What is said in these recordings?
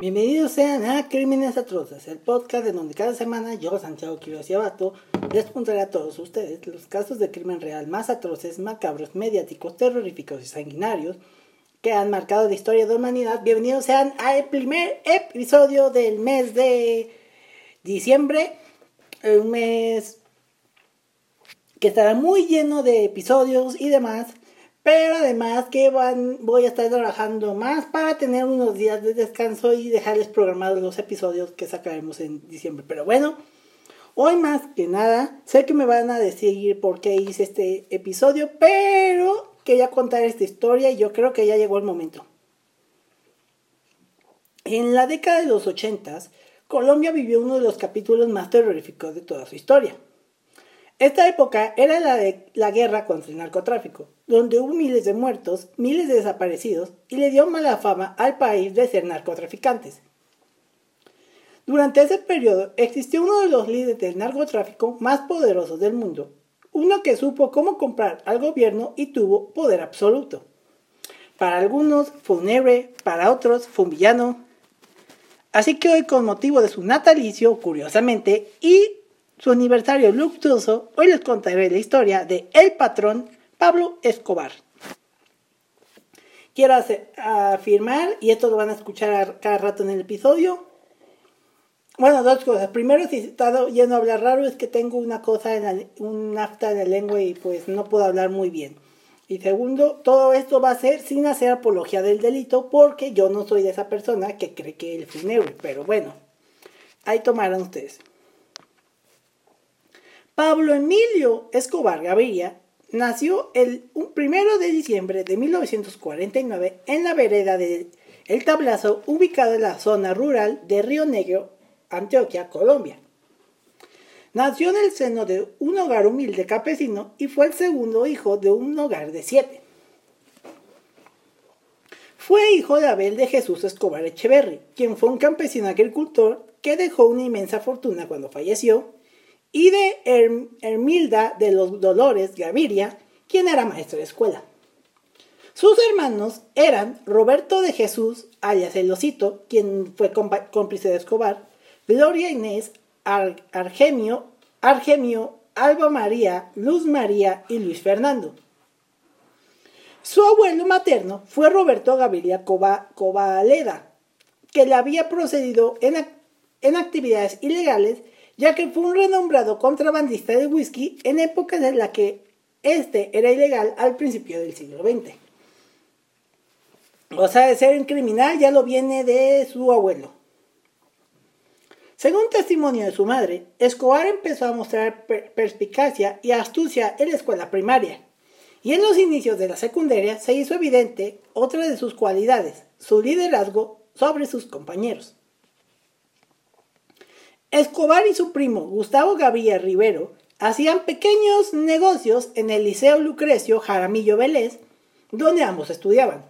Bienvenidos sean a Crímenes Atroces, el podcast en donde cada semana yo, Santiago Quiroz y Abato, les contaré a todos ustedes los casos de crimen real más atroces, macabros, mediáticos, terroríficos y sanguinarios que han marcado la historia de la humanidad. Bienvenidos sean al primer episodio del mes de diciembre, un mes que estará muy lleno de episodios y demás. Pero además que van, voy a estar trabajando más para tener unos días de descanso y dejarles programados los episodios que sacaremos en diciembre. Pero bueno, hoy más que nada, sé que me van a decir por qué hice este episodio, pero quería contar esta historia y yo creo que ya llegó el momento. En la década de los 80, Colombia vivió uno de los capítulos más terroríficos de toda su historia. Esta época era la de la guerra contra el narcotráfico, donde hubo miles de muertos, miles de desaparecidos y le dio mala fama al país de ser narcotraficantes. Durante ese periodo existió uno de los líderes del narcotráfico más poderosos del mundo, uno que supo cómo comprar al gobierno y tuvo poder absoluto. Para algunos fue un héroe, para otros fue un villano. Así que hoy con motivo de su natalicio, curiosamente, y su aniversario luctuoso, hoy les contaré la historia de el patrón Pablo Escobar. Quiero afirmar, y esto lo van a escuchar cada rato en el episodio, bueno, dos cosas. Primero, si está yendo a hablar raro, es que tengo una cosa, en un afta en la lengua y pues no puedo hablar muy bien. Y segundo, todo esto va a ser sin hacer apología del delito, porque yo no soy de esa persona que cree que él fue un héroe. Pero bueno, ahí tomarán ustedes. Pablo Emilio Escobar Gaviria nació el 1 de diciembre de 1949 en la vereda de El Tablazo, ubicado en la zona rural de Río Negro, Antioquia, Colombia. Nació en el seno de un hogar humilde campesino y fue el segundo hijo de un hogar de siete. Fue hijo de Abel de Jesús Escobar Echeverri, quien fue un campesino agricultor que dejó una inmensa fortuna cuando falleció y de Hermilda de los Dolores Gaviria, quien era maestra de escuela. Sus hermanos eran Roberto de Jesús, alias El Osito, quien fue cómplice de Escobar, Gloria Inés, Argemio, Argemio, Alba María, Luz María y Luis Fernando. Su abuelo materno fue Roberto Gaviria Covaleda, que le había procedido en actividades ilegales ya que fue un renombrado contrabandista de whisky en épocas en las que este era ilegal al principio del siglo XX. O sea, de ser un criminal ya lo viene de su abuelo. Según testimonio de su madre, Escobar empezó a mostrar perspicacia y astucia en la escuela primaria. Y en los inicios de la secundaria se hizo evidente otra de sus cualidades, su liderazgo sobre sus compañeros. Escobar y su primo Gustavo Gaviria Rivero hacían pequeños negocios en el Liceo Lucrecio Jaramillo Vélez, donde ambos estudiaban.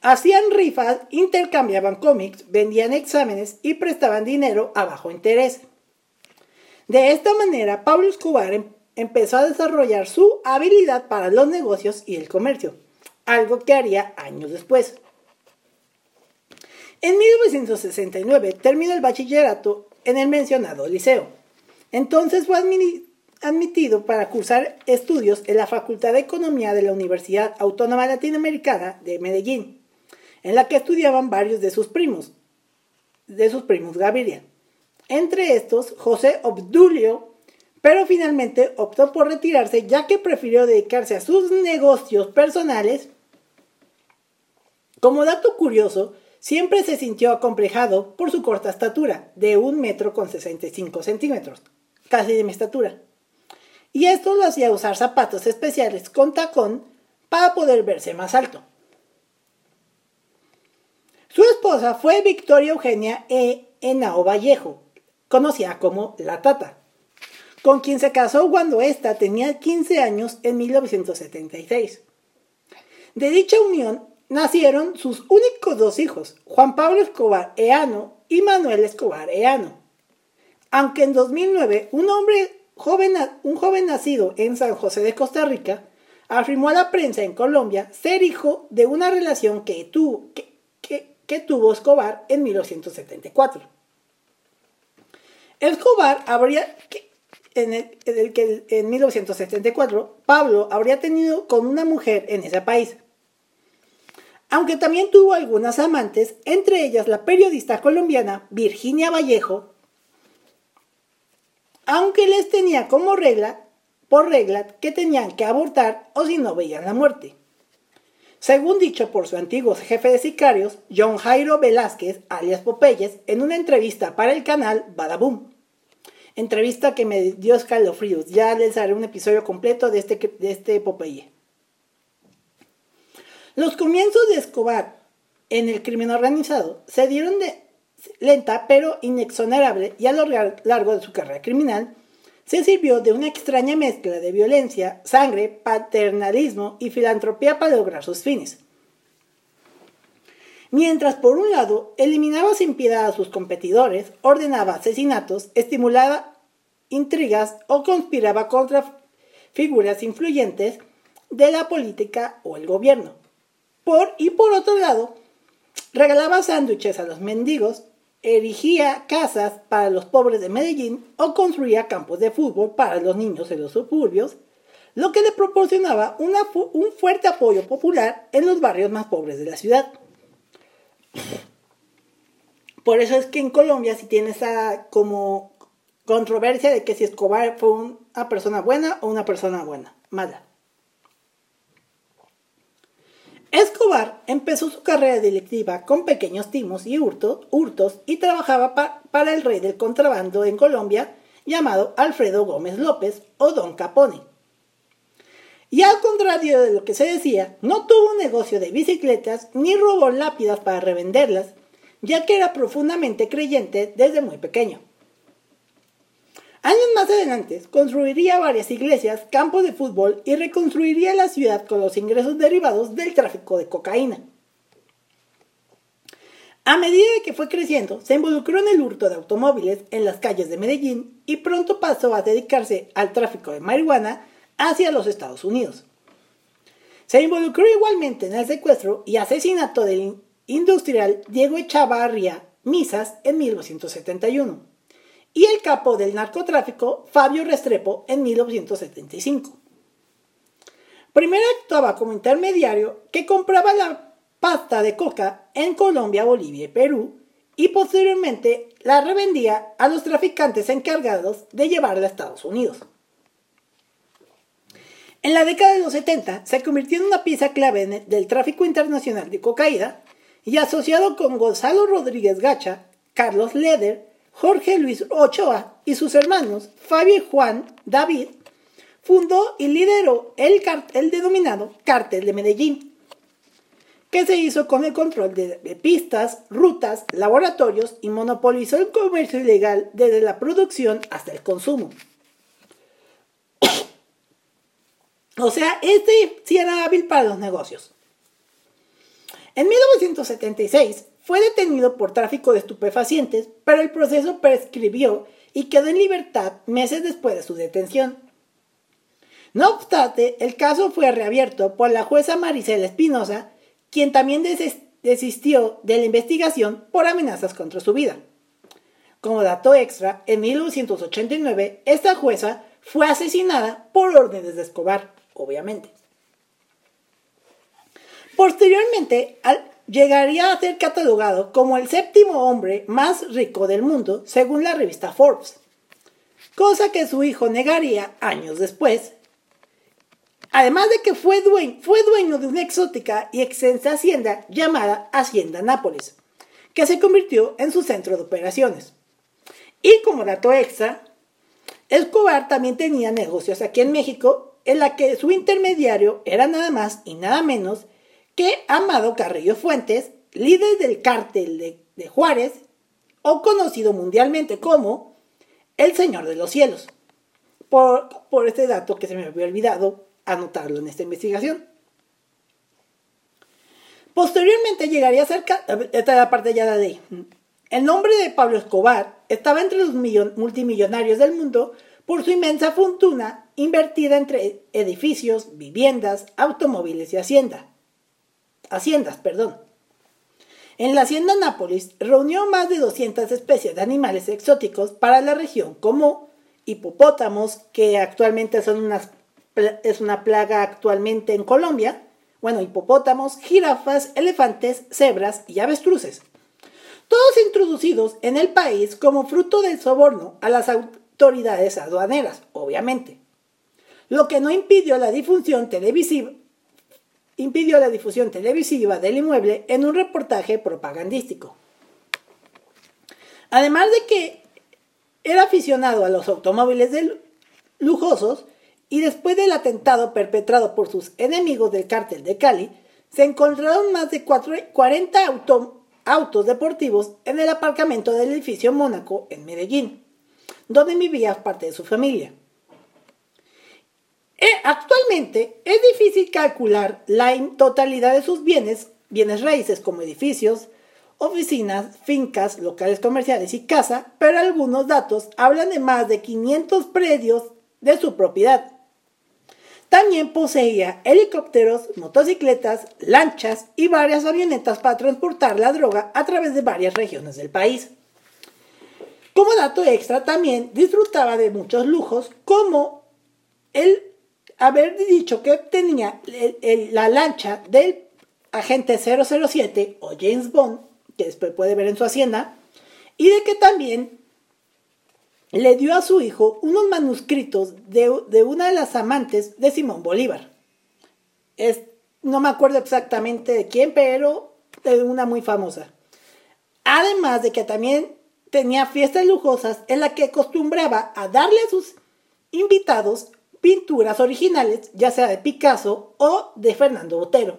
Hacían rifas, intercambiaban cómics, vendían exámenes y prestaban dinero a bajo interés. De esta manera, Pablo Escobar em-, empezó a desarrollar su habilidad para los negocios y el comercio, algo que haría años después. En 1969 terminó el bachillerato en el mencionado liceo. Entonces fue admitido para cursar estudios en la Facultad de Economía de la Universidad Autónoma Latinoamericana de Medellín, en la que estudiaban varios de sus primos, de sus primos Gaviria. Entre estos, José Obdulio, pero finalmente optó por retirarse ya que prefirió dedicarse a sus negocios personales. Como dato curioso, Siempre se sintió acomplejado por su corta estatura, de un metro con 65 centímetros, casi de mi estatura. Y esto lo hacía usar zapatos especiales con tacón para poder verse más alto. Su esposa fue Victoria Eugenia E. Enao Vallejo, conocida como La Tata, con quien se casó cuando ésta tenía 15 años en 1976. De dicha unión nacieron sus únicos dos hijos, Juan Pablo Escobar Eano y Manuel Escobar Eano. Aunque en 2009 un hombre joven, un joven nacido en San José de Costa Rica afirmó a la prensa en Colombia ser hijo de una relación que, tuvo, que tuvo Escobar en 1974. Escobar habría, en el, que en 1974 Pablo habría tenido con una mujer en ese país. Aunque también tuvo algunas amantes, entre ellas la periodista colombiana Virginia Vallejo, aunque les tenía como regla, por regla, que tenían que abortar o si no veían la muerte. Según dicho por su antiguo jefe de sicarios, John Jairo Velázquez, alias Popeyes, en una entrevista para el canal Badaboom. Entrevista que me dio escalofríos. Ya les haré un episodio completo de este, de este Popeye. Los comienzos de Escobar en el crimen organizado se dieron de lenta pero inexonerable y a lo largo de su carrera criminal se sirvió de una extraña mezcla de violencia, sangre, paternalismo y filantropía para lograr sus fines. Mientras por un lado eliminaba sin piedad a sus competidores, ordenaba asesinatos, estimulaba intrigas o conspiraba contra figuras influyentes de la política o el gobierno. Por, y por otro lado, regalaba sándwiches a los mendigos, erigía casas para los pobres de Medellín o construía campos de fútbol para los niños en los suburbios, lo que le proporcionaba un fuerte apoyo popular en los barrios más pobres de la ciudad. Por eso es que en Colombia si tiene esa como controversia de que si Escobar fue una persona buena o una persona buena, mala. Escobar empezó su carrera delictiva con pequeños timos y hurtos, y trabajaba para el rey del contrabando en Colombia llamado Alfredo Gómez López o Don Capone. Y al contrario de lo que se decía, no tuvo un negocio de bicicletas ni robó lápidas para revenderlas, ya que era profundamente creyente desde muy pequeño. Años más adelante, construiría varias iglesias, campos de fútbol y reconstruiría la ciudad con los ingresos derivados del tráfico de cocaína. A medida que fue creciendo, se involucró en el hurto de automóviles en las calles de Medellín y pronto pasó a dedicarse al tráfico de marihuana hacia los Estados Unidos. Se involucró igualmente en el secuestro y asesinato del industrial Diego Echavarria Misas en 1971 y el capo del narcotráfico Fabio Restrepo en 1975. Primero actuaba como intermediario que compraba la pasta de coca en Colombia, Bolivia y Perú y posteriormente la revendía a los traficantes encargados de llevarla a Estados Unidos. En la década de los 70 se convirtió en una pieza clave del tráfico internacional de cocaína y asociado con Gonzalo Rodríguez Gacha, Carlos Leder, Jorge Luis Ochoa y sus hermanos Fabio y Juan David fundó y lideró el, cartel denominado Cártel de Medellín, que se hizo con el control de pistas, rutas, laboratorios y monopolizó el comercio ilegal desde la producción hasta el consumo. o sea, este sí era hábil para los negocios. En 1976, fue detenido por tráfico de estupefacientes, pero el proceso prescribió y quedó en libertad meses después de su detención. No obstante, el caso fue reabierto por la jueza Maricela Espinosa, quien también desistió de la investigación por amenazas contra su vida. Como dato extra, en 1989 esta jueza fue asesinada por órdenes de Escobar, obviamente. Posteriormente, al llegaría a ser catalogado como el séptimo hombre más rico del mundo, según la revista Forbes, cosa que su hijo negaría años después. Además de que fue dueño, fue dueño de una exótica y extensa hacienda llamada Hacienda Nápoles, que se convirtió en su centro de operaciones. Y como dato extra, Escobar también tenía negocios aquí en México, en la que su intermediario era nada más y nada menos que Amado Carrillo Fuentes, líder del cártel de, Juárez, o conocido mundialmente como el Señor de los Cielos. por, por este dato que se me había olvidado anotarlo en esta investigación. Posteriormente llegaría a ser, esta es la parte ya de el nombre de Pablo Escobar estaba entre los multimillonarios del mundo por su inmensa fortuna invertida entre edificios, viviendas, automóviles y hacienda. Haciendas. Perdón. En la hacienda Nápoles reunió más de 200 especies de animales exóticos para la región, como hipopótamos, que actualmente son es una plaga actualmente en Colombia, bueno, hipopótamos, jirafas, elefantes, cebras y avestruces. Todos introducidos en el país como fruto del soborno a las autoridades aduaneras, obviamente. Lo que no impidió la difusión televisiva impidió la difusión televisiva del inmueble en un reportaje propagandístico. Además de que era aficionado a los automóviles lujosos y después del atentado perpetrado por sus enemigos del cártel de Cali, se encontraron más de 40 autos deportivos en el aparcamiento del edificio Mónaco en Medellín, donde vivía parte de su familia. Eh, actualmente es difícil calcular la totalidad de sus bienes, bienes raíces como edificios, oficinas, fincas, locales comerciales y casa, pero algunos datos hablan de más de 500 predios de su propiedad. También poseía helicópteros, motocicletas, lanchas y varias avionetas para transportar la droga a través de varias regiones del país. Como dato extra, también disfrutaba de muchos lujos, como el haber dicho que tenía la lancha del agente 007 o James Bond, que después puede ver en su hacienda, y de que también le dio a su hijo unos manuscritos de, una de las amantes de Simón Bolívar. Es, no me acuerdo exactamente de quién, pero de una muy famosa. Además de que también tenía fiestas lujosas en las que acostumbraba a darle a sus invitados pinturas originales, ya sea de Picasso o de Fernando Botero.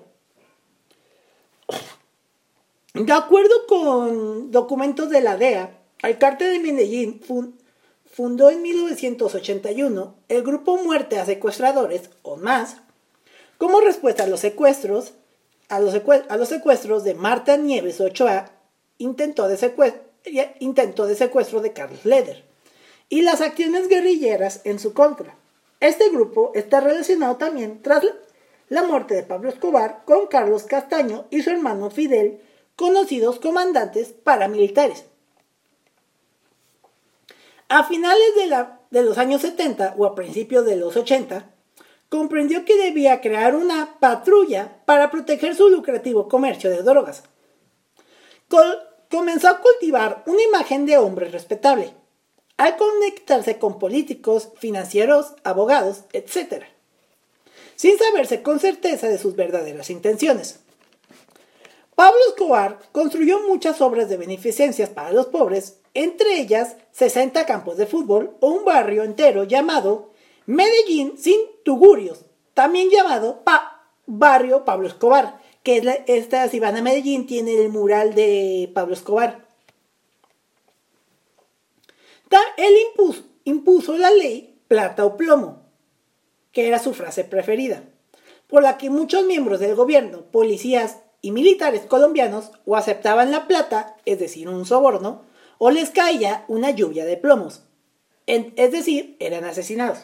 De acuerdo con documentos de la DEA, el cártel de Medellín fundó en 1981 el grupo Muerte a Secuestradores, o más, como respuesta a los secuestros, a los, secuestros de Marta Nieves Ochoa, intento de, secuestro, intento de secuestro de Carlos Leder, y las acciones guerrilleras en su contra. Este grupo está relacionado también tras la muerte de Pablo Escobar con Carlos Castaño y su hermano Fidel, conocidos comandantes paramilitares. A finales de, los años 70 o a principios de los 80, comprendió que debía crear una patrulla para proteger su lucrativo comercio de drogas. comenzó a cultivar una imagen de hombre respetable, al conectarse con políticos, financieros, abogados, etc., sin saberse con certeza de sus verdaderas intenciones. Pablo Escobar construyó muchas obras de beneficencias para los pobres, entre ellas 60 campos de fútbol o un barrio entero llamado Medellín sin Tugurios, también llamado Barrio Pablo Escobar, que es esta, si van a Medellín, tiene el mural de Pablo Escobar. Él impuso, la ley plata o plomo, que era su frase preferida, por la que muchos miembros del gobierno, policías y militares colombianos o aceptaban la plata, es decir, un soborno, o les caía una lluvia de plomos, es decir, eran asesinados.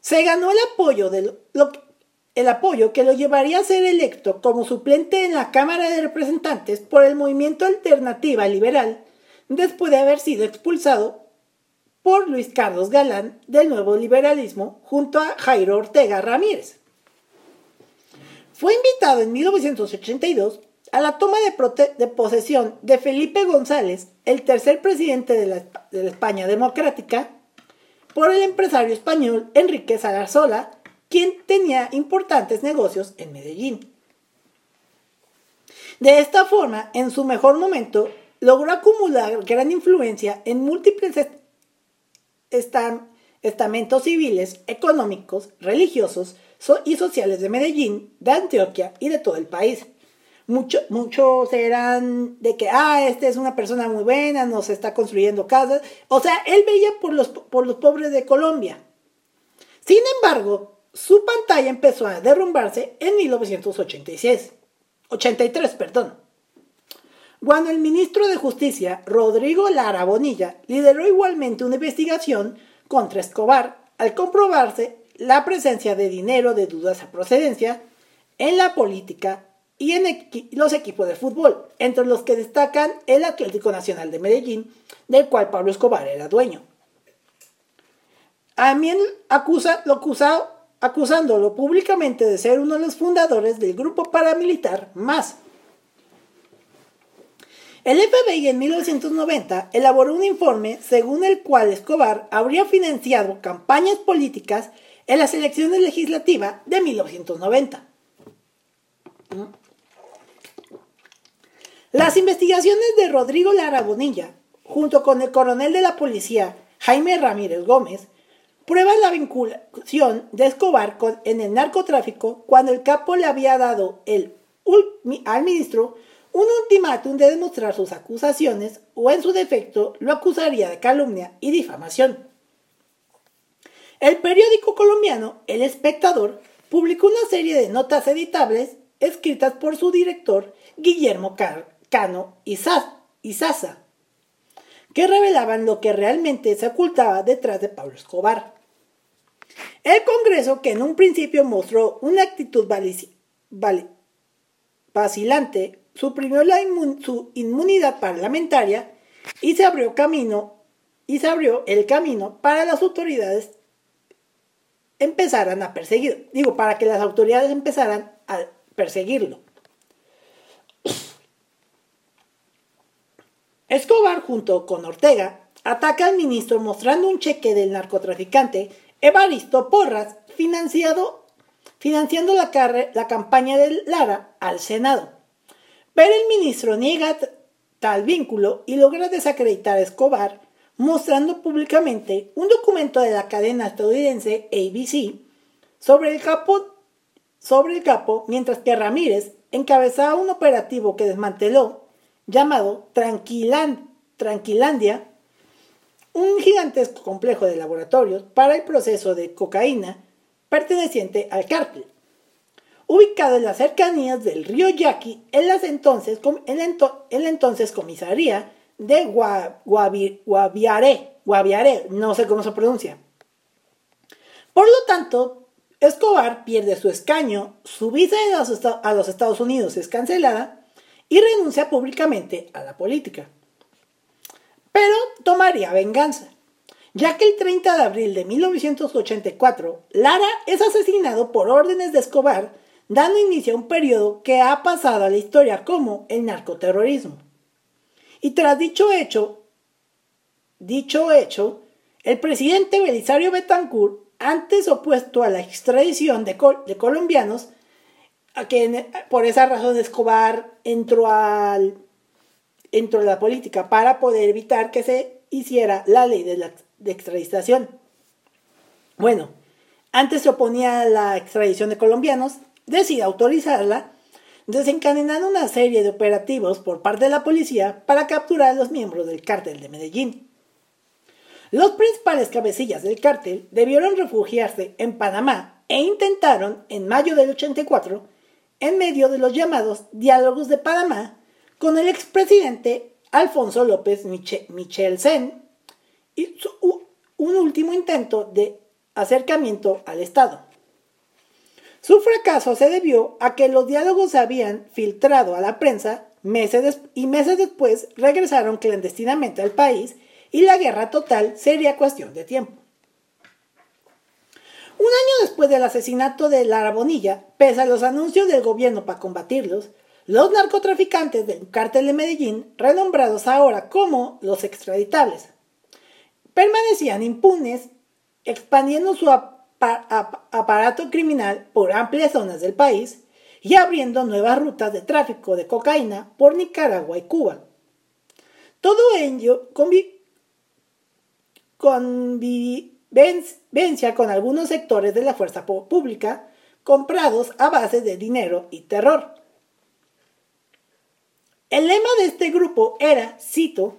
Se ganó el apoyo, el apoyo que lo llevaría a ser electo como suplente en la Cámara de Representantes por el movimiento Alternativa Liberal después de haber sido expulsado por Luis Carlos Galán del nuevo liberalismo junto a Jairo Ortega Ramírez. Fue invitado en 1982 a la toma de, posesión de Felipe González, el tercer presidente de la, España democrática, por el empresario español Enrique Salarzola, quien tenía importantes negocios en Medellín. De esta forma, en su mejor momento, logró acumular gran influencia en múltiples estamentos civiles, económicos, religiosos y sociales de Medellín, de Antioquia y de todo el país, muchos eran de que, ah, este es una persona muy buena, nos está construyendo casas. O sea, él veía por los, por los pobres de Colombia. Sin embargo, su pantalla empezó a derrumbarse en 1986. 83, perdón. Cuando el ministro de Justicia, Rodrigo Lara Bonilla, lideró igualmente una investigación contra Escobar al comprobarse la presencia de dinero de dudosa procedencia en la política y en los equipos de fútbol, entre los que destacan el Atlético Nacional de Medellín, del cual Pablo Escobar era dueño. También acusa, lo acusado, acusándolo públicamente de ser uno de los fundadores del grupo paramilitar MAS. El FBI en 1990 elaboró un informe según el cual Escobar habría financiado campañas políticas en las elecciones legislativas de 1990. Las investigaciones de Rodrigo Lara Bonilla, junto con el coronel de la policía Jaime Ramírez Gómez, prueban la vinculación de Escobar con, en el narcotráfico cuando el capo le había dado el, al ministro un ultimátum de demostrar sus acusaciones o en su defecto lo acusaría de calumnia y difamación. El periódico colombiano El Espectador publicó una serie de notas editables escritas por su director Guillermo Cano y, Sasa, que revelaban lo que realmente se ocultaba detrás de Pablo Escobar. El Congreso, que en un principio mostró una actitud vacilante, suprimió la su inmunidad parlamentaria y se abrió camino y se abrió el camino para las autoridades empezaran a perseguir, digo, para que las autoridades empezaran a perseguirlo. Escobar, junto con Ortega, ataca al ministro mostrando un cheque del narcotraficante Evaristo Porras, financiado, financiando la, la campaña de Lara al Senado. Pero el ministro niega tal vínculo y logra desacreditar a Escobar, mostrando públicamente un documento de la cadena estadounidense ABC sobre el capo, sobre el capo mientras que Ramírez encabezaba un operativo que desmanteló llamado Tranquilandia, un gigantesco complejo de laboratorios para el proceso de cocaína perteneciente al cártel, ubicado en las cercanías del río Yaqui, en, las entonces, en, la, entonces comisaría de Guaviare, Guaviare, no sé cómo se pronuncia. Por lo tanto, Escobar pierde su escaño, su visa a los Estados Unidos es cancelada y renuncia públicamente a la política. Pero tomaría venganza, ya que el 30 de abril de 1984, Lara es asesinado por órdenes de Escobar, dando inicio a un periodo que ha pasado a la historia como el narcoterrorismo. Y tras dicho hecho, dicho hecho, el presidente Belisario Betancourt, antes opuesto a la extradición de, de colombianos, que por esa razón Escobar entró, al, entró a la política para poder evitar que se hiciera la ley de, la, extradición. Bueno, antes se oponía a la extradición de colombianos, decide autorizarla, desencadenando una serie de operativos por parte de la policía para capturar a los miembros del cártel de Medellín. Los principales cabecillas del cártel debieron refugiarse en Panamá e intentaron, en mayo del 84, en medio de los llamados diálogos de Panamá con el expresidente Alfonso López Michel Sen y un último intento de acercamiento al Estado. Su fracaso se debió a que los diálogos se habían filtrado a la prensa meses y meses después regresaron clandestinamente al país y la guerra total sería cuestión de tiempo. Un año después del asesinato de Lara Bonilla, pese a los anuncios del gobierno para combatirlos, los narcotraficantes del cártel de Medellín, renombrados ahora como los extraditables, permanecían impunes, expandiendo su aparato criminal por amplias zonas del país y abriendo nuevas rutas de tráfico de cocaína por Nicaragua y Cuba. Todo ello convivió vencia con algunos sectores de la fuerza pública comprados a base de dinero y terror. El lema de este grupo era, cito,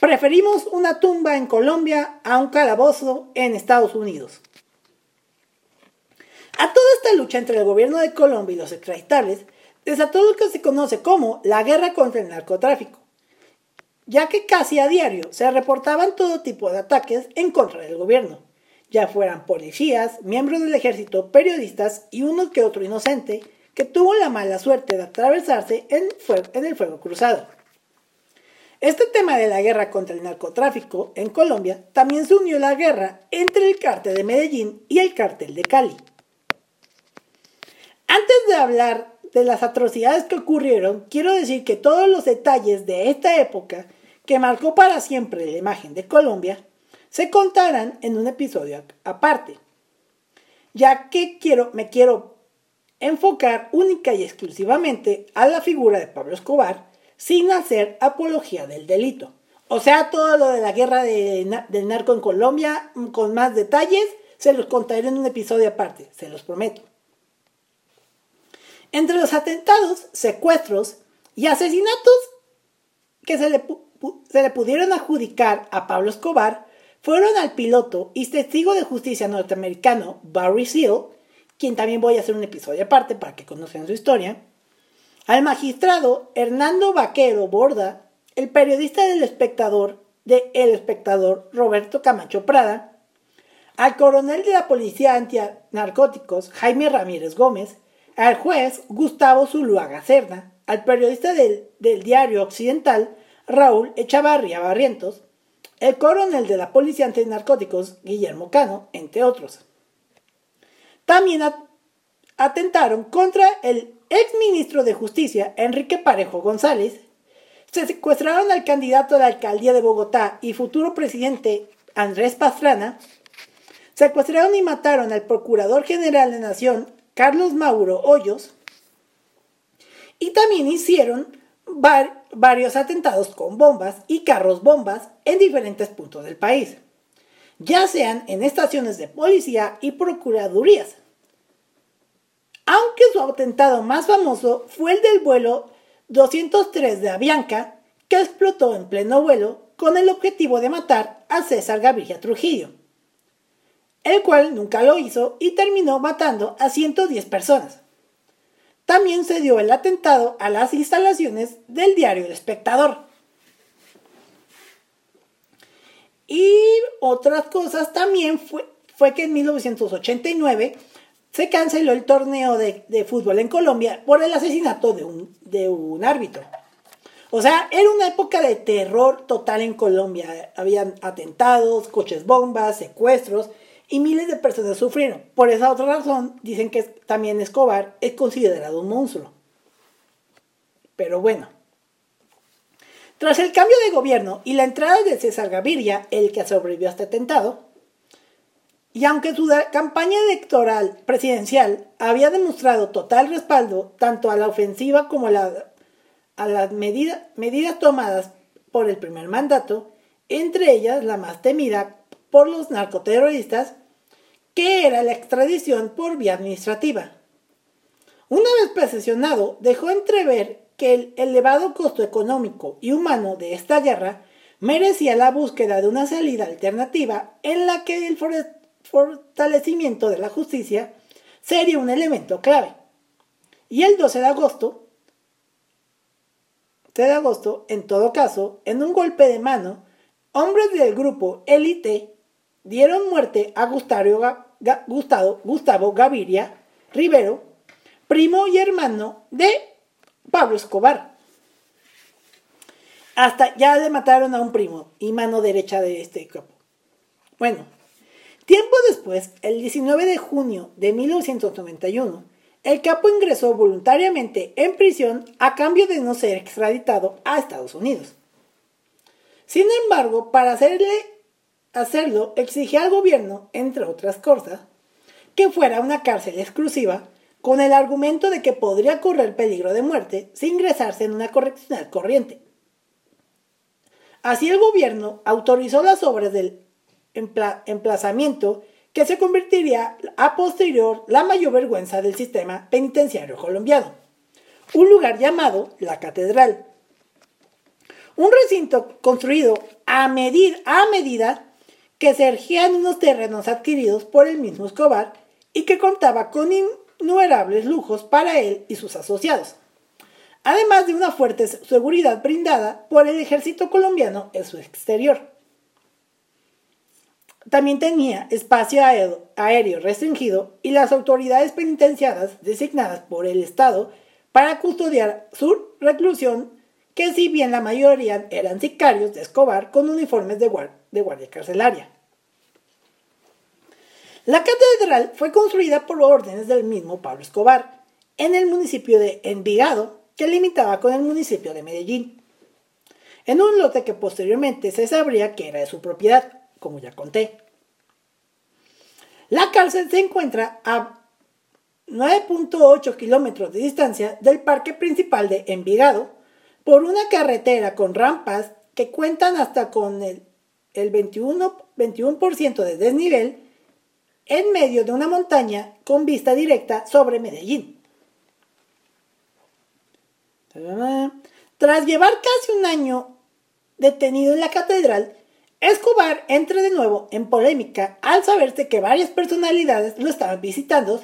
preferimos una tumba en Colombia a un calabozo en Estados Unidos. A toda esta lucha entre el gobierno de Colombia y los extraditables desató lo que se conoce como la guerra contra el narcotráfico, ya que casi a diario se reportaban todo tipo de ataques en contra del gobierno, ya fueran policías, miembros del ejército, periodistas y uno que otro inocente que tuvo la mala suerte de atravesarse en, el fuego cruzado. Este tema de la guerra contra el narcotráfico en Colombia también se unió la guerra entre el cártel de Medellín y el cártel de Cali. Antes de hablar de las atrocidades que ocurrieron, quiero decir que todos los detalles de esta época, que marcó para siempre la imagen de Colombia, se contarán en un episodio aparte, ya que quiero, me quiero enfocar única y exclusivamente a la figura de Pablo Escobar sin hacer apología del delito. O sea, todo lo de la guerra del narco en Colombia, mm, con más detalles, se los contaré en un episodio aparte, se los prometo. Entre los atentados, secuestros y asesinatos que se le, pudieron adjudicar a Pablo Escobar fueron al piloto y testigo de justicia norteamericano Barry Seal, quien también voy a hacer un episodio aparte para que conozcan su historia, al magistrado Hernando Vaquero Borda, el periodista del espectador de El Espectador Roberto Camacho Prada, al coronel de la Policía Antinarcóticos Jaime Ramírez Gómez, al juez Gustavo Zuluaga Cerda, al periodista del, del diario Occidental Raúl Echavarria Barrientos, el coronel de la Policía Antinarcóticos Guillermo Cano, entre otros. También atentaron contra el ex ministro de Justicia, Enrique Parejo González. Se secuestraron al candidato a la alcaldía de Bogotá y futuro presidente Andrés Pastrana. Secuestraron y mataron al procurador general de Nación, Carlos Mauro Hoyos. Y también hicieron varios atentados con bombas y carros bombas en diferentes puntos del país, ya sean en estaciones de policía y procuradurías. Aunque su atentado más famoso fue el del vuelo 203 de Avianca, que explotó en pleno vuelo con el objetivo de matar a César Gaviria Trujillo, el cual nunca lo hizo y terminó matando a 110 personas. También se dio el atentado a las instalaciones del diario El Espectador. Y otras cosas también fue, fue que en 1989 se canceló el torneo de, fútbol en Colombia por el asesinato de un, de un árbitro. O sea, era una época de terror total en Colombia. Habían atentados, coches bombas, secuestros y miles de personas sufrieron. Por esa otra razón, dicen que también Escobar es considerado un monstruo. Pero bueno. Tras el cambio de gobierno y la entrada de César Gaviria, el que sobrevivió a este atentado, y aunque su campaña electoral presidencial había demostrado total respaldo tanto a la ofensiva como a, a las medidas tomadas por el primer mandato, entre ellas la más temida por los narcoterroristas, que era la extradición por vía administrativa. Una vez presesionado, dejó entrever que el elevado costo económico y humano de esta guerra merecía la búsqueda de una salida alternativa en la que el fortalecimiento de la justicia sería un elemento clave. Y el 12 de agosto, de agosto, en todo caso, en un golpe de mano, hombres del grupo Elite dieron muerte a Gustavo, Gaviria Rivero, primo y hermano de Pablo Escobar. Hasta ya le mataron a un primo y mano derecha de este capo. Bueno, tiempo después, el 19 de junio de 1991, el capo ingresó voluntariamente en prisión a cambio de no ser extraditado a Estados Unidos. Sin embargo, para hacerle hacerlo exigía al gobierno, entre otras cosas, que fuera una cárcel exclusiva con el argumento de que podría correr peligro de muerte si ingresarse en una correccional corriente. Así el gobierno autorizó las obras del emplazamiento que se convertiría a posterior la mayor vergüenza del sistema penitenciario colombiano, un lugar llamado la Catedral, un recinto construido a, a medida que se ergían unos terrenos adquiridos por el mismo Escobar y que contaba con innumerables lujos para él y sus asociados, además de una fuerte seguridad brindada por el ejército colombiano en su exterior. También tenía espacio aéreo restringido y las autoridades penitenciadas designadas por el Estado para custodiar su reclusión, que si bien la mayoría eran sicarios de Escobar con uniformes de, de guardia carcelaria. La catedral fue construida por órdenes del mismo Pablo Escobar en el municipio de Envigado, que limitaba con el municipio de Medellín, en un lote que posteriormente se sabría que era de su propiedad como ya conté. La cárcel se encuentra a 9.8 kilómetros de distancia del parque principal de Envigado por una carretera con rampas que cuentan hasta con el, 21%, 21 de desnivel en medio de una montaña con vista directa sobre Medellín. Tras llevar casi un año detenido en la catedral, Escobar entra de nuevo en polémica al saberse que varias personalidades lo estaban visitando,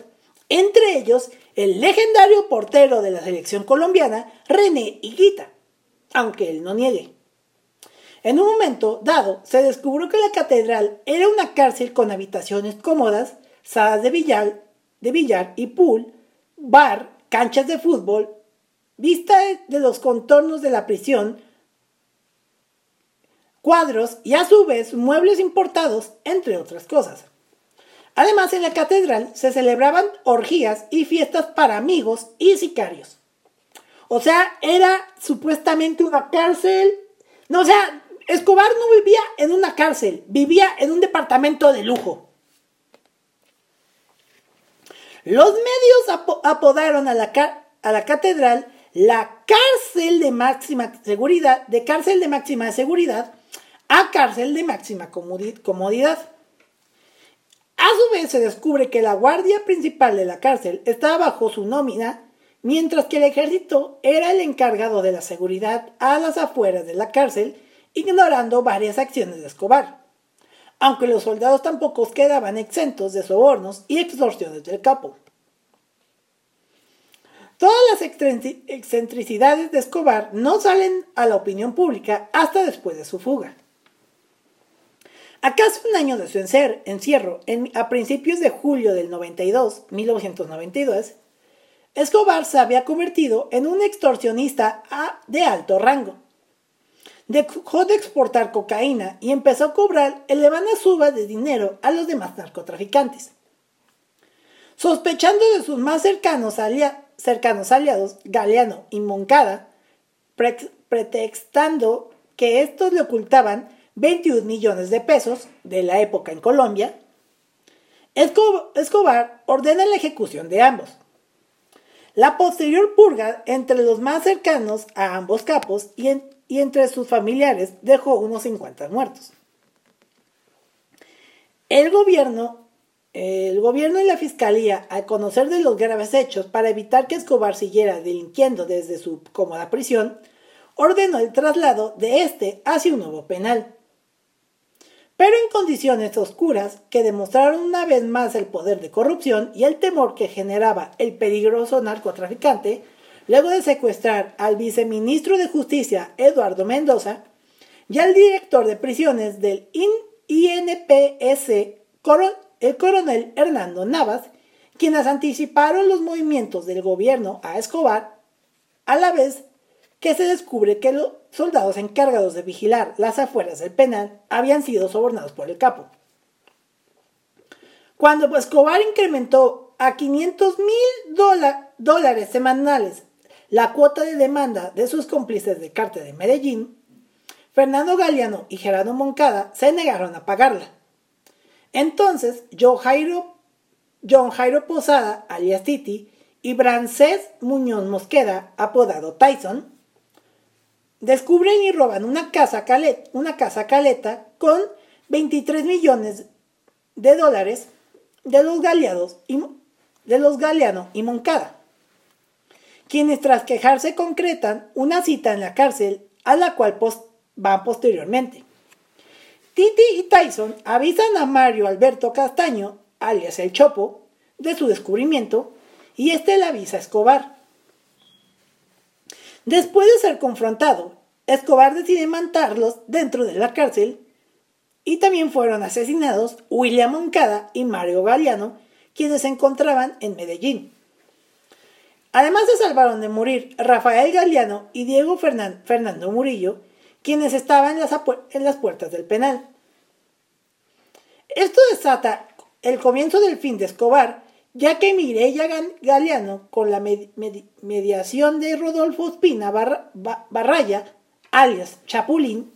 entre ellos el legendario portero de la selección colombiana, René Higuita, aunque él no niegue. En un momento dado, se descubrió que la catedral era una cárcel con habitaciones cómodas, salas de billar, de billar y pool, bar, canchas de fútbol, vista de los contornos de la prisión, cuadros y a su vez muebles importados, entre otras cosas. Además, en la catedral se celebraban orgías y fiestas para amigos y sicarios. O sea, era supuestamente una cárcel. No, o sea, Escobar no vivía en una cárcel, vivía en un departamento de lujo. Los medios apodaron a la, a la catedral la cárcel de máxima seguridad, de cárcel de máxima seguridad, a cárcel de máxima comodidad. A su vez se descubre que la guardia principal de la cárcel estaba bajo su nómina, mientras que el ejército era el encargado de la seguridad a las afueras de la cárcel, ignorando varias acciones de Escobar. Aunque los soldados tampoco quedaban exentos de sobornos y extorsiones del capo. Todas las excentricidades de Escobar no salen a la opinión pública hasta después de su fuga. A casi un año de su encierro, a principios de julio del 92, 1992, Escobar se había convertido en un extorsionista de alto rango. Dejó de exportar cocaína y empezó a cobrar elevadas subas de dinero a los demás narcotraficantes. Sospechando de sus más cercanos, aliados, Galeano y Moncada, pretextando que estos le ocultaban 21 millones de pesos de la época en Colombia, Escobar ordena la ejecución de ambos. La posterior purga entre los más cercanos a ambos capos y, entre sus familiares dejó unos 50 muertos. El gobierno, el gobierno y la fiscalía, al conocer de los graves hechos para evitar que Escobar siguiera delinquiendo desde su cómoda prisión, ordenó el traslado de este hacia un nuevo penal pero en condiciones oscuras que demostraron una vez más el poder de corrupción y el temor que generaba el peligroso narcotraficante, luego de secuestrar al viceministro de Justicia Eduardo Mendoza y al director de prisiones del INPS, el coronel Hernando Navas, quienes anticiparon los movimientos del gobierno a Escobar, a la vez que se descubre que los soldados encargados de vigilar las afueras del penal habían sido sobornados por el capo. Cuando Escobar incrementó a 500 mil dólares semanales la cuota de demanda de sus cómplices de cártel de Medellín, Fernando Galeano y Gerardo Moncada se negaron a pagarla. Entonces, John Jairo, Posada, alias Titi, y Brancés Muñoz Mosqueda, apodado Tyson, descubren y roban una casa, caleta, con 23 millones de dólares de los galeados de los Galeano y Moncada, quienes tras quejarse concretan una cita en la cárcel a la cual van posteriormente. Titi y Tyson avisan a Mario Alberto Castaño, alias el Chopo, de su descubrimiento y este le avisa a Escobar. Después de ser confrontado, Escobar decide matarlos dentro de la cárcel y también fueron asesinados William Moncada y Mario Galeano, quienes se encontraban en Medellín. Además se salvaron de morir Rafael Galeano y Diego Fernando Murillo, quienes estaban en las, puertas del penal. Esto desata el comienzo del fin de Escobar, ya que Mireya Galeano, con la mediación de Rodolfo Espina Barraya, alias Chapulín,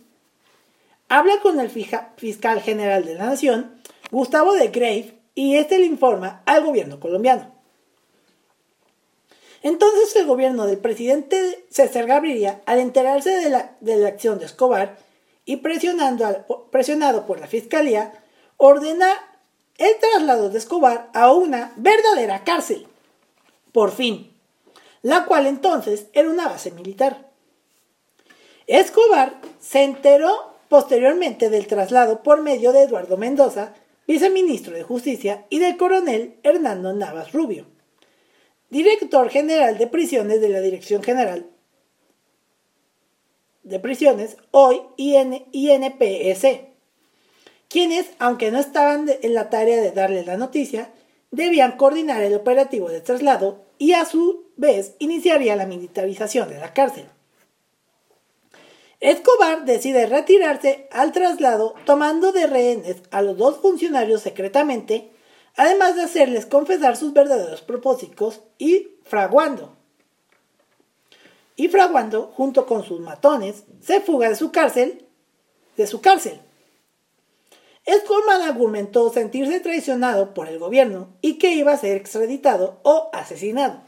habla con el fiscal general de la Nación, Gustavo de Grave, y este le informa al gobierno colombiano. Entonces el gobierno del presidente César Gaviria, al enterarse de la, de la acción de Escobar y presionado por la fiscalía, ordena el traslado de Escobar a una verdadera cárcel, por fin, la cual entonces era una base militar. Escobar se enteró posteriormente del traslado por medio de Eduardo Mendoza, viceministro de Justicia, y del coronel Hernando Navas Rubio director general de prisiones de la Dirección General de Prisiones, hoy INPS, quienes, aunque no estaban en la tarea de darle la noticia, debían coordinar el operativo de traslado y a su vez iniciaría la militarización de la cárcel. Escobar decide retirarse al traslado tomando de rehenes a los dos funcionarios secretamente además de hacerles confesar sus verdaderos propósitos y fraguando. Y fraguando, junto con sus matones, se fuga de su cárcel, de su cárcel. Escolman argumentó sentirse traicionado por el gobierno y que iba a ser extraditado o asesinado.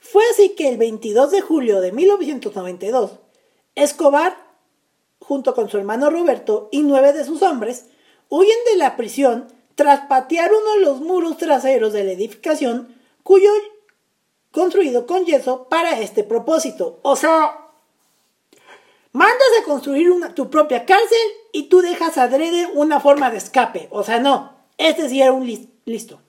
Fue así que el 22 de julio de 1992, Escobar, junto con su hermano Roberto y nueve de sus hombres, huyen de la prisión tras patear uno de los muros traseros de la edificación, cuyo construido con yeso para este propósito. O sea, mandas a construir tu propia cárcel y tú dejas adrede una forma de escape. O sea, no, este sí era un listo.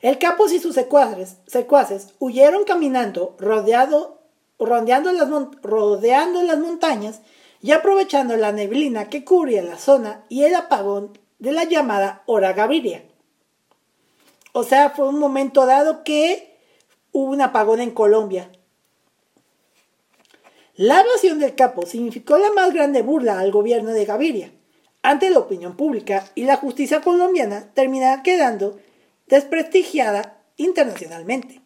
El Capos y sus secuaces, secuaces huyeron caminando, rodeado, rodeando, las, rodeando las montañas y aprovechando la neblina que cubría la zona y el apagón de la llamada hora Gaviria. O sea, fue un momento dado que hubo un apagón en Colombia. La evasión del capo significó la más grande burla al gobierno de Gaviria. Ante la opinión pública y la justicia colombiana terminará quedando desprestigiada internacionalmente.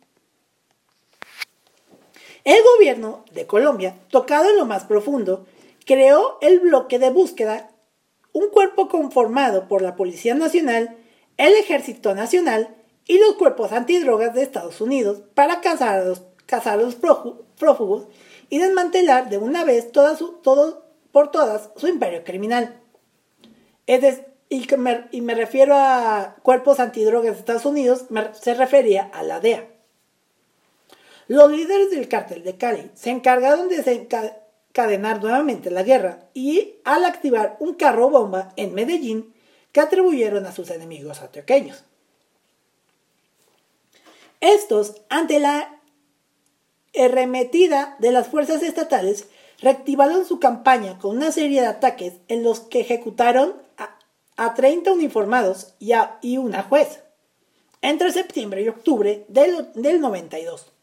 El gobierno de Colombia, tocado en lo más profundo, creó el bloque de búsqueda, un cuerpo conformado por la Policía Nacional, el Ejército Nacional y los cuerpos antidrogas de Estados Unidos para cazar a los, prófugos y desmantelar de una vez todo, por todas su imperio criminal. Y, me, me, refiero a cuerpos antidrogas de Estados Unidos, se refería a la DEA. Los líderes del cártel de Cali se encargaron de, cadenar nuevamente la guerra y al activar un carro bomba en Medellín que atribuyeron a sus enemigos antioqueños. Estos, ante la arremetida de las fuerzas estatales, reactivaron su campaña con una serie de ataques en los que ejecutaron a, 30 uniformados y, a, una juez entre septiembre y octubre del, del 92.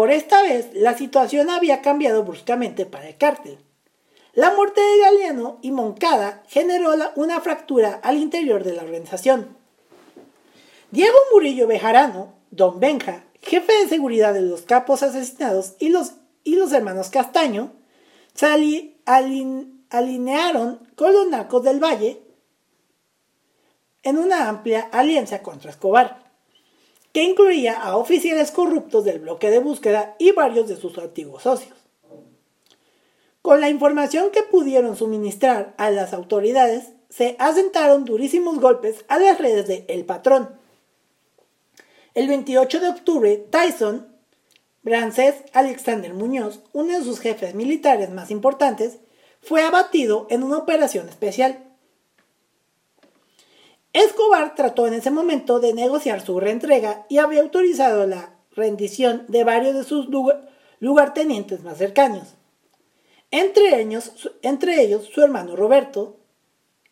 Por esta vez, la situación había cambiado bruscamente para el cártel. La muerte de Galeano y Moncada generó una fractura al interior de la organización. Diego Murillo Bejarano, Don Benja, jefe de seguridad de los capos asesinados y los, y los hermanos Castaño, se alinearon con los narcos del Valle en una amplia alianza contra Escobar que incluía a oficiales corruptos del bloque de búsqueda y varios de sus antiguos socios. Con la información que pudieron suministrar a las autoridades, se asentaron durísimos golpes a las redes de El Patrón. El 28 de octubre, Tyson Brancés Alexander Muñoz, uno de sus jefes militares más importantes, fue abatido en una operación especial. Escobar trató en ese momento de negociar su reentrega y había autorizado la rendición de varios de sus lugartenientes más cercanos. Entre ellos, entre ellos su hermano Roberto,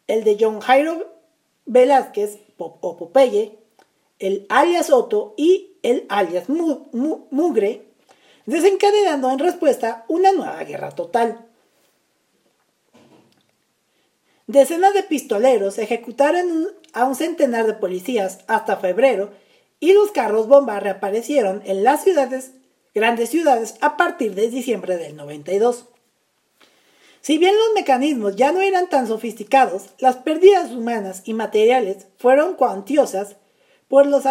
el de John Jairo Velázquez Popeye, el alias Otto y el alias Mugre, desencadenando en respuesta una nueva guerra total. Decenas de pistoleros ejecutaron a un centenar de policías hasta febrero y los carros bomba reaparecieron en las ciudades, grandes ciudades a partir de diciembre del 92. Si bien los mecanismos ya no eran tan sofisticados, las pérdidas humanas y materiales fueron cuantiosas, pues los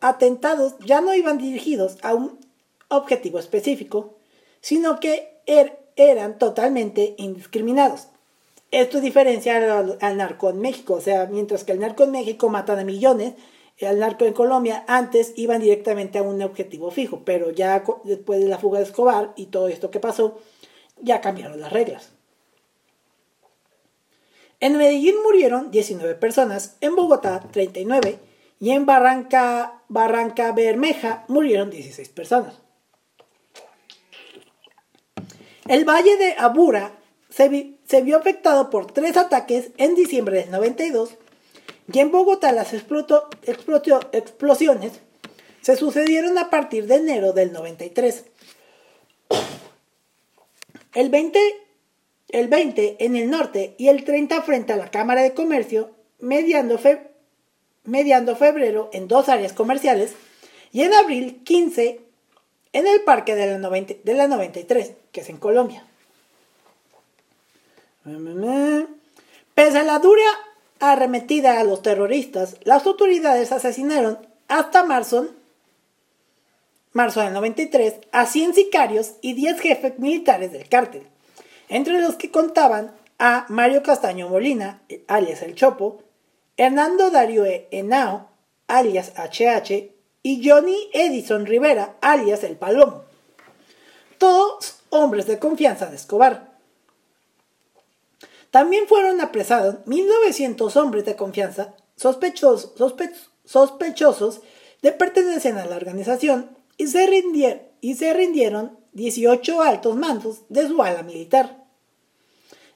atentados ya no iban dirigidos a un objetivo específico, sino que er-, eran totalmente indiscriminados. Esto es diferencia al, narco en México, o sea, mientras que el narco en México matan a millones, el narco en Colombia antes iban directamente a un objetivo fijo, pero ya después de la fuga de Escobar y todo esto que pasó, ya cambiaron las reglas. En Medellín murieron 19 personas, en Bogotá 39 y en Barranca, Barranca Bermeja murieron 16 personas. El valle de Abura se, vio afectado por tres ataques en diciembre del 92 y en Bogotá las explosiones se sucedieron a partir de enero del 93. El 20, el 20 en el norte y el 30 frente a la Cámara de Comercio, mediando, mediando febrero en dos áreas comerciales y en abril 15 en el Parque de la, de la 93, que es en Colombia. Pese a la dura arremetida a los terroristas, las autoridades asesinaron hasta marzo, del 93 a 100 sicarios y 10 jefes militares del cártel, entre los que contaban a Mario Castaño Molina, alias El Chopo, Hernando Dario Henao, alias HH, y Johnny Edison Rivera, alias El Palomo. Todos hombres de confianza de Escobar. También fueron apresados 1.900 hombres de confianza sospechosos, de pertenecer a la organización y se, rindieron, y se rindieron 18 altos mandos de su ala militar.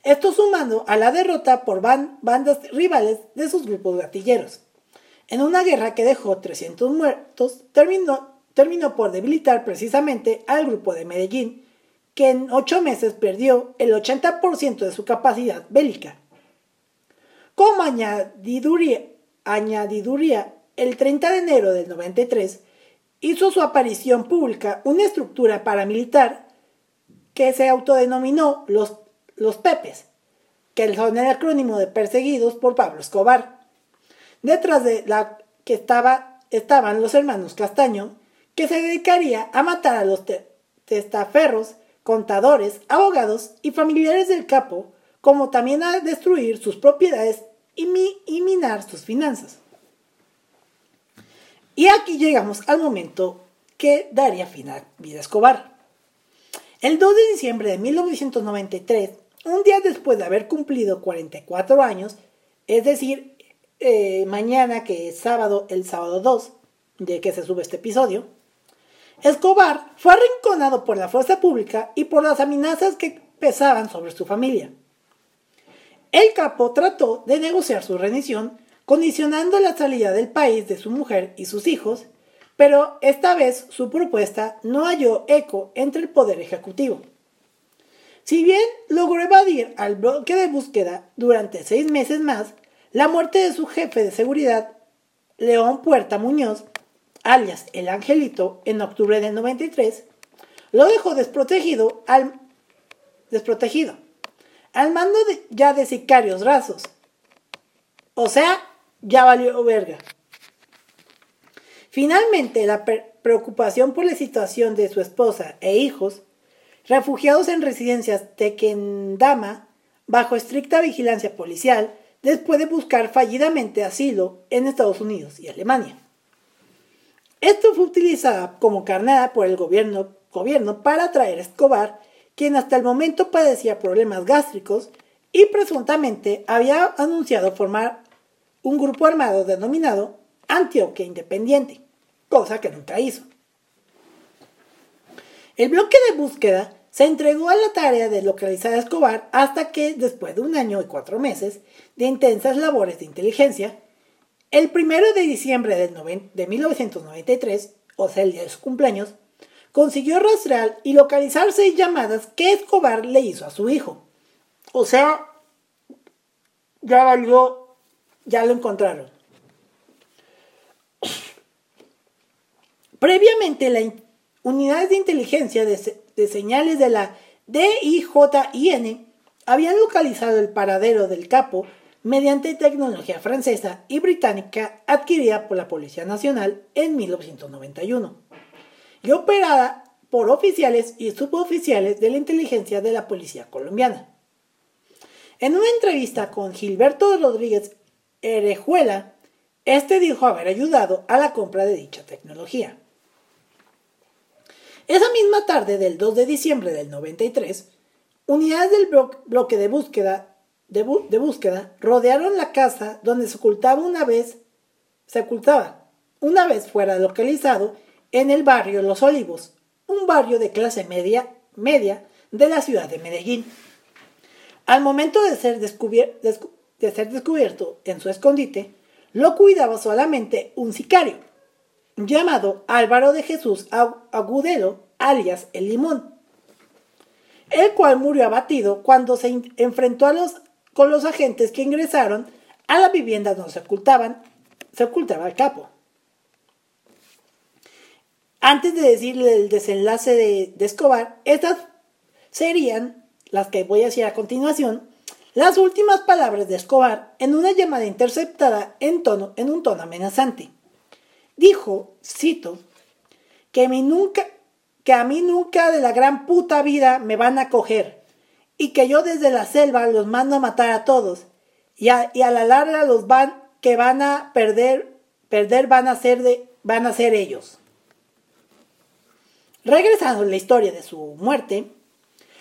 Esto sumando a la derrota por bandas rivales de sus grupos gatilleros. En una guerra que dejó 300 muertos, terminó por debilitar precisamente al grupo de Medellín, que en ocho meses perdió el 80% de su capacidad bélica. Como añadiduría, el 30 de enero del 93 hizo su aparición pública una estructura paramilitar que se autodenominó los, los Pepes, que son el acrónimo de perseguidos por Pablo Escobar. Detrás de la que estaba, estaban los hermanos Castaño, que se dedicaría a matar a los testaferros contadores, abogados y familiares del capo, como también a destruir sus propiedades y, minar sus finanzas. Y aquí llegamos al momento que daría fin a Vida Escobar. El 2 de diciembre de 1993, un día después de haber cumplido 44 años, es decir, eh, mañana que es sábado, el sábado 2, de que se sube este episodio, Escobar fue arrinconado por la fuerza pública y por las amenazas que pesaban sobre su familia. El capo trató de negociar su rendición, condicionando la salida del país de su mujer y sus hijos, pero esta vez su propuesta no halló eco entre el poder ejecutivo. Si bien logró evadir al bloque de búsqueda durante seis meses más, la muerte de su jefe de seguridad, León Puerta Muñoz, alias el Angelito, en octubre del 93, lo dejó desprotegido al, desprotegido, al mando de, ya de sicarios rasos. O sea, ya valió verga. Finalmente, la preocupación por la situación de su esposa e hijos, refugiados en residencias Tequendama, bajo estricta vigilancia policial, después de buscar fallidamente asilo en Estados Unidos y Alemania. Esto fue utilizado como carnada por el gobierno gobierno para traer a Escobar, quien hasta el momento padecía problemas gástricos y presuntamente había anunciado formar un grupo armado denominado Antioquia Independiente, cosa que nunca hizo. El bloque de búsqueda se entregó a la tarea de localizar a Escobar hasta que, después de un año y cuatro meses de intensas labores de inteligencia, el primero de diciembre de 1993, o sea, el día de su cumpleaños, consiguió rastrear y localizar seis llamadas que Escobar le hizo a su hijo. O sea, ya valió, ya lo encontraron. Previamente, las unidades de inteligencia de, de señales de la DIJIN habían localizado el paradero del capo mediante tecnología francesa y británica adquirida por la Policía Nacional en 1991 y operada por oficiales y suboficiales de la inteligencia de la Policía Colombiana. En una entrevista con Gilberto Rodríguez Erejuela, este dijo haber ayudado a la compra de dicha tecnología. Esa misma tarde del 2 de diciembre del 93, unidades del bloque de búsqueda, de, búsqueda rodearon la casa donde se ocultaba una vez, se ocultaba, una vez fuera localizado en el barrio Los Olivos, un barrio de clase media, media de la ciudad de Medellín. Al momento de ser, de ser descubierto en su escondite, lo cuidaba solamente un sicario, llamado Álvaro de Jesús Agudelo, alias El Limón, el cual murió abatido cuando se enfrentó a los, con los agentes que ingresaron a la vivienda donde se ocultaban, se ocultaba el capo. Antes de decirle el desenlace de, Escobar, estas serían las que voy a decir a continuación, las últimas palabras de Escobar en una llamada interceptada en, tono, en un tono amenazante. Dijo, cito, que, nunca, que a mí nunca de la gran puta vida me van a coger y que yo desde la selva los mando a matar a todos y a, y a la larga los van que van a perder, perder van a ser de, van a ser ellos. Regresando a la historia de su muerte,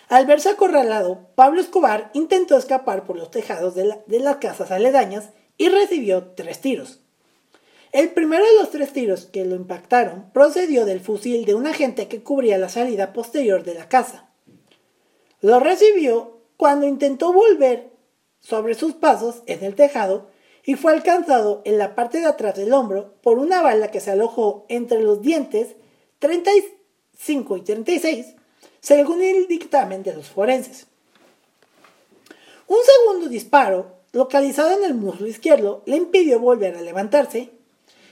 al verse acorralado, Pablo Escobar intentó escapar por los tejados de, las casas aledañas y recibió tres tiros. El primero de los tres tiros que lo impactaron procedió del fusil de un agente que cubría la salida posterior de la casa. Lo recibió cuando intentó volver sobre sus pasos en el tejado y fue alcanzado en la parte de atrás del hombro por una bala que se alojó entre los dientes 35 y 36 según el dictamen de los forenses. Un segundo disparo, localizado en el muslo izquierdo, le impidió volver a levantarse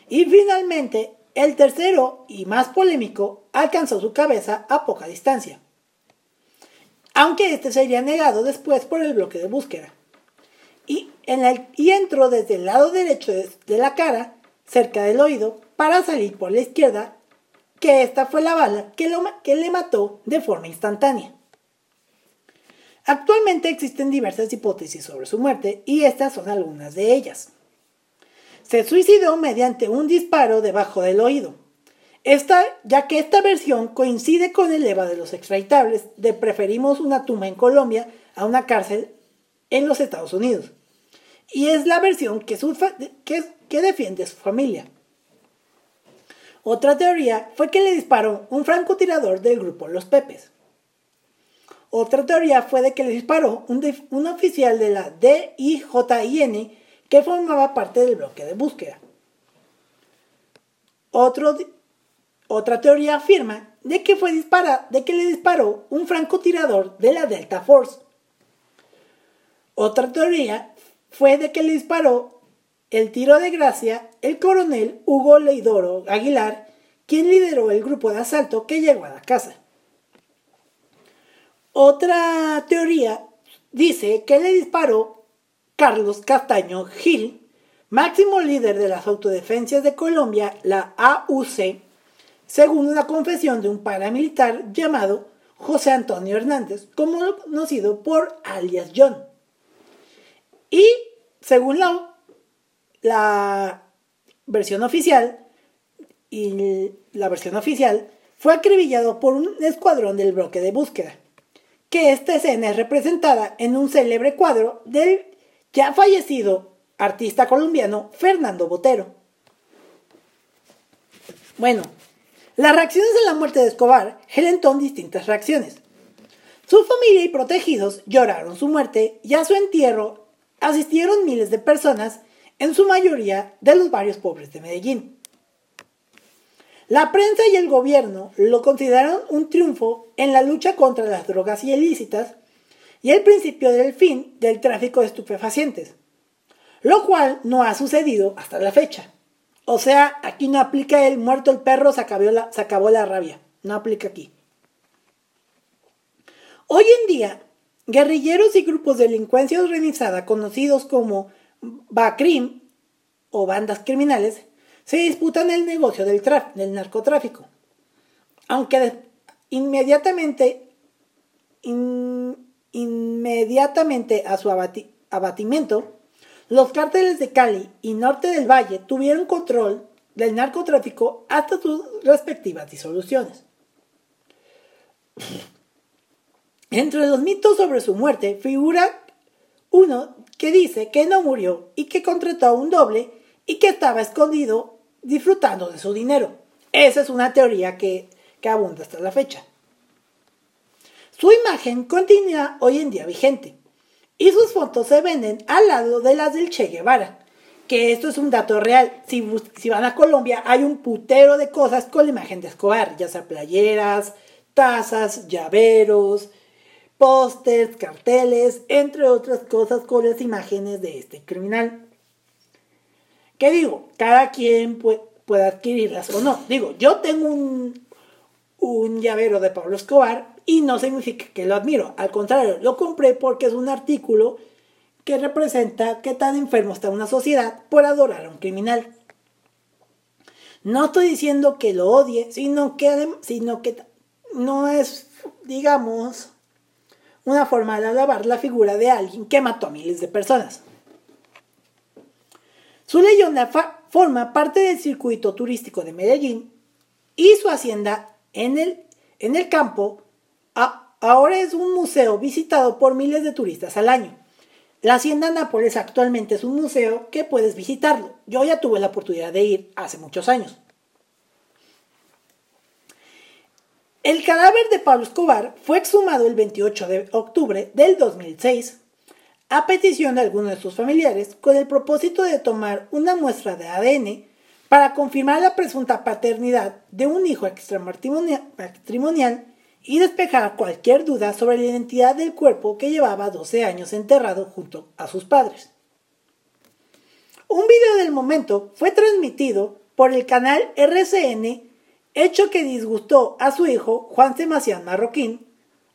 y finalmente el tercero y más polémico alcanzó su cabeza a poca distancia, aunque este sería negado después por el bloque de búsqueda. Y, entró desde el lado derecho de la cara, cerca del oído, para salir por la izquierda que esta fue la bala que, que le mató de forma instantánea. Actualmente existen diversas hipótesis sobre su muerte y estas son algunas de ellas. Se suicidó mediante un disparo debajo del oído, esta, ya que esta versión coincide con el EVA de los extraditables de preferimos una tumba en Colombia a una cárcel en los Estados Unidos. Y es la versión que, que defiende su familia. Otra teoría fue que le disparó un francotirador del grupo Los Pepes. Otra teoría fue de que le disparó un, oficial de la DIJIN que formaba parte del bloque de búsqueda. Otra teoría afirma de que, fue de que le disparó un francotirador de la Delta Force. Otra teoría fue de que le disparó el tiro de gracia, el coronel Hugo Leidoro Aguilar, quien lideró el grupo de asalto que llegó a la casa. Otra teoría dice que le disparó Carlos Castaño Gil, máximo líder de las autodefensas de Colombia, la AUC, según una confesión de un paramilitar llamado José Antonio Hernández, conocido por alias John. Y según la la versión oficial y la versión oficial fue acribillado por un escuadrón del bloque de búsqueda, que esta escena es representada en un célebre cuadro del ya fallecido artista colombiano Fernando Botero. Bueno, las reacciones de la muerte de Escobar generaron distintas reacciones. Su familia y protegidos lloraron su muerte y a su entierro asistieron miles de personas, en su mayoría de los barrios pobres de Medellín. La prensa y el gobierno lo consideraron un triunfo en la lucha contra las drogas ilícitas y el principio del fin del tráfico de estupefacientes, lo cual no ha sucedido hasta la fecha. O sea, aquí no aplica el muerto el perro, se acabó la, se acabó la rabia. No aplica aquí. Hoy en día, guerrilleros y grupos de delincuencia organizada conocidos como BACRIM o bandas criminales se disputan el negocio del, del narcotráfico. Aunque inmediatamente, inmediatamente a su abatimiento, los cárteles de Cali y Norte del Valle tuvieron control del narcotráfico hasta sus respectivas disoluciones. Entre los mitos sobre su muerte figura uno que dice que no murió y que contrató un doble y que estaba escondido disfrutando de su dinero. Esa es una teoría que, que abunda hasta la fecha. Su imagen continúa hoy en día vigente y sus fotos se venden al lado de las del Che Guevara. Que esto es un dato real. Si, van a Colombia hay un putero de cosas con la imagen de Escobar, ya sea playeras, tazas, llaveros, pósters, carteles, entre otras cosas con las imágenes de este criminal. ¿Qué digo? Cada quien puede, adquirirlas o no. Digo, yo tengo un llavero de Pablo Escobar y no significa que lo admiro. Al contrario, lo compré porque es un artículo que representa qué tan enfermo está una sociedad por adorar a un criminal. No estoy diciendo que lo odie, sino que, sino que no es, digamos, una forma de alabar la figura de alguien que mató a miles de personas. Su leyenda forma parte del circuito turístico de Medellín y su hacienda en el, en el campo ahora es un museo visitado por miles de turistas al año. La Hacienda Nápoles actualmente es un museo que puedes visitarlo. Yo ya tuve la oportunidad de ir hace muchos años. El cadáver de Pablo Escobar fue exhumado el 28 de octubre del 2006 a petición de algunos de sus familiares con el propósito de tomar una muestra de ADN para confirmar la presunta paternidad de un hijo extramatrimonial y despejar cualquier duda sobre la identidad del cuerpo que llevaba 12 años enterrado junto a sus padres. Un video del momento fue transmitido por el canal RCN hecho que disgustó a su hijo Juan Sebastián Marroquín,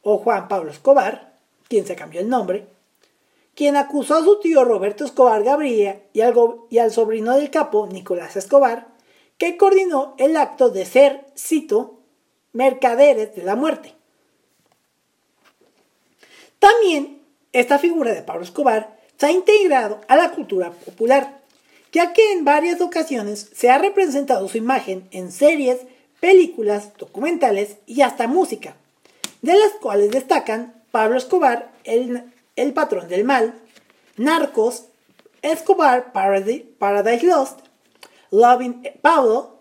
o Juan Pablo Escobar, quien se cambió el nombre, quien acusó a su tío Roberto Escobar Gabriela y al, y al sobrino del capo, Nicolás Escobar, que coordinó el acto de ser, cito, mercaderes de la muerte. También esta figura de Pablo Escobar se ha integrado a la cultura popular, ya que en varias ocasiones se ha representado su imagen en series, películas, documentales y hasta música, de las cuales destacan Pablo Escobar, el, el patrón del mal, Narcos, Escobar Paradise, Lost, Loving Pablo,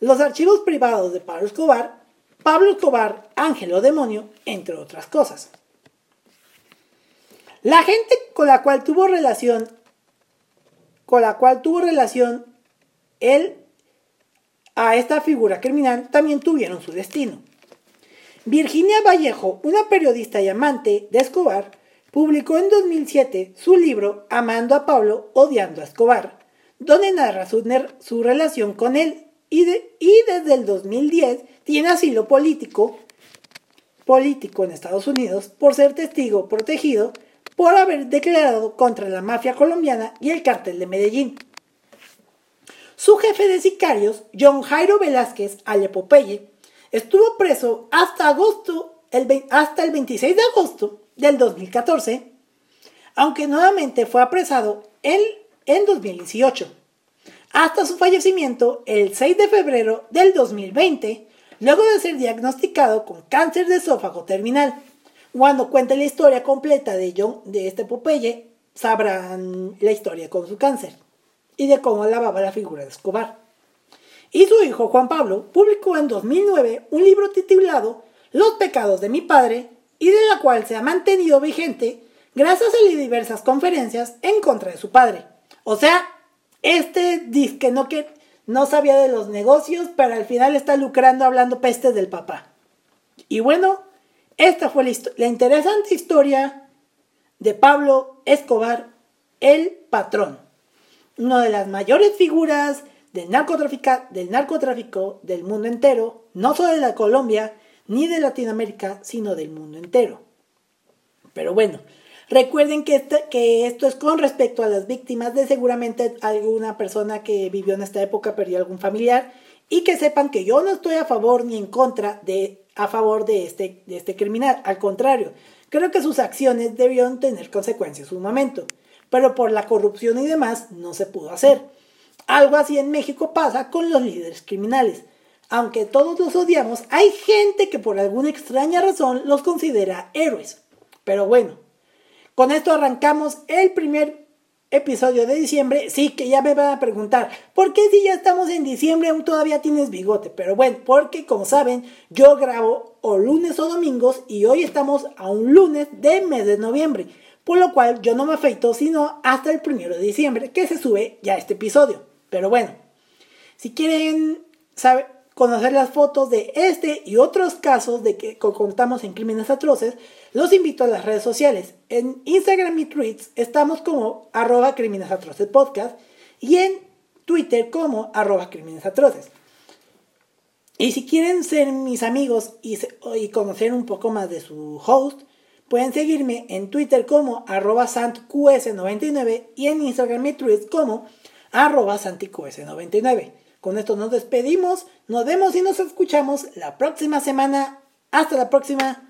los archivos privados de Pablo Escobar, Pablo Escobar, Ángel o Demonio, entre otras cosas. La gente con la cual tuvo relación, con la cual tuvo relación él a esta figura criminal también tuvieron su destino. Virginia Vallejo, una periodista y amante de Escobar, publicó en 2007 su libro Amando a Pablo, odiando a Escobar, donde narra su, relación con él y, desde el 2010 tiene asilo político, político en Estados Unidos por ser testigo protegido por haber declarado contra la mafia colombiana y el cartel de Medellín. Su jefe de sicarios, John Jairo Velázquez Alepopeye, estuvo preso hasta, agosto, el, hasta el 26 de agosto del 2014, aunque nuevamente fue apresado en, en 2018, hasta su fallecimiento el 6 de febrero del 2020 luego de ser diagnosticado con cáncer de esófago terminal. Cuando cuente la historia completa de, John, de este Popeye, sabrán la historia con su cáncer y de cómo lavaba la figura de Escobar. Y su hijo Juan Pablo publicó en 2009 un libro titulado Los pecados de mi padre y de la cual se ha mantenido vigente gracias a diversas conferencias en contra de su padre. O sea, este disque no, que no sabía de los negocios, pero al final está lucrando hablando pestes del papá. Y bueno, esta fue la, interesante historia de Pablo Escobar, el patrón. Una de las mayores figuras del, del narcotráfico del mundo entero, no solo de la Colombia ni de Latinoamérica, sino del mundo entero. Pero bueno, recuerden que, este, que esto es con respecto a las víctimas de seguramente alguna persona que vivió en esta época perdió algún familiar y que sepan que yo no estoy a favor ni en contra de a favor de este, de este criminal. Al contrario, creo que sus acciones debieron tener consecuencias en momento, pero por la corrupción y demás no se pudo hacer. Algo así en México pasa con los líderes criminales. Aunque todos los odiamos, hay gente que por alguna extraña razón los considera héroes. Pero bueno, con esto arrancamos el primer episodio de diciembre, sí que ya me van a preguntar, ¿por qué si ya estamos en diciembre aún todavía tienes bigote? Pero bueno, porque como saben, yo grabo o lunes o domingos y hoy estamos a un lunes de mes de noviembre, por lo cual yo no me afeito sino hasta el primero de diciembre que se sube ya este episodio. Pero bueno, si quieren saber, conocer las fotos de este y otros casos de que contamos en crímenes atroces, los invito a las redes sociales. En Instagram y Tweets estamos como arroba crímenes atroces podcast y en Twitter como arroba crímenes atroces. Y si quieren ser mis amigos y, conocer un poco más de su host, pueden seguirme en Twitter como santqs99 y en Instagram y Tweets como arroba santiqs99. Con esto nos despedimos, nos vemos y nos escuchamos la próxima semana. Hasta la próxima.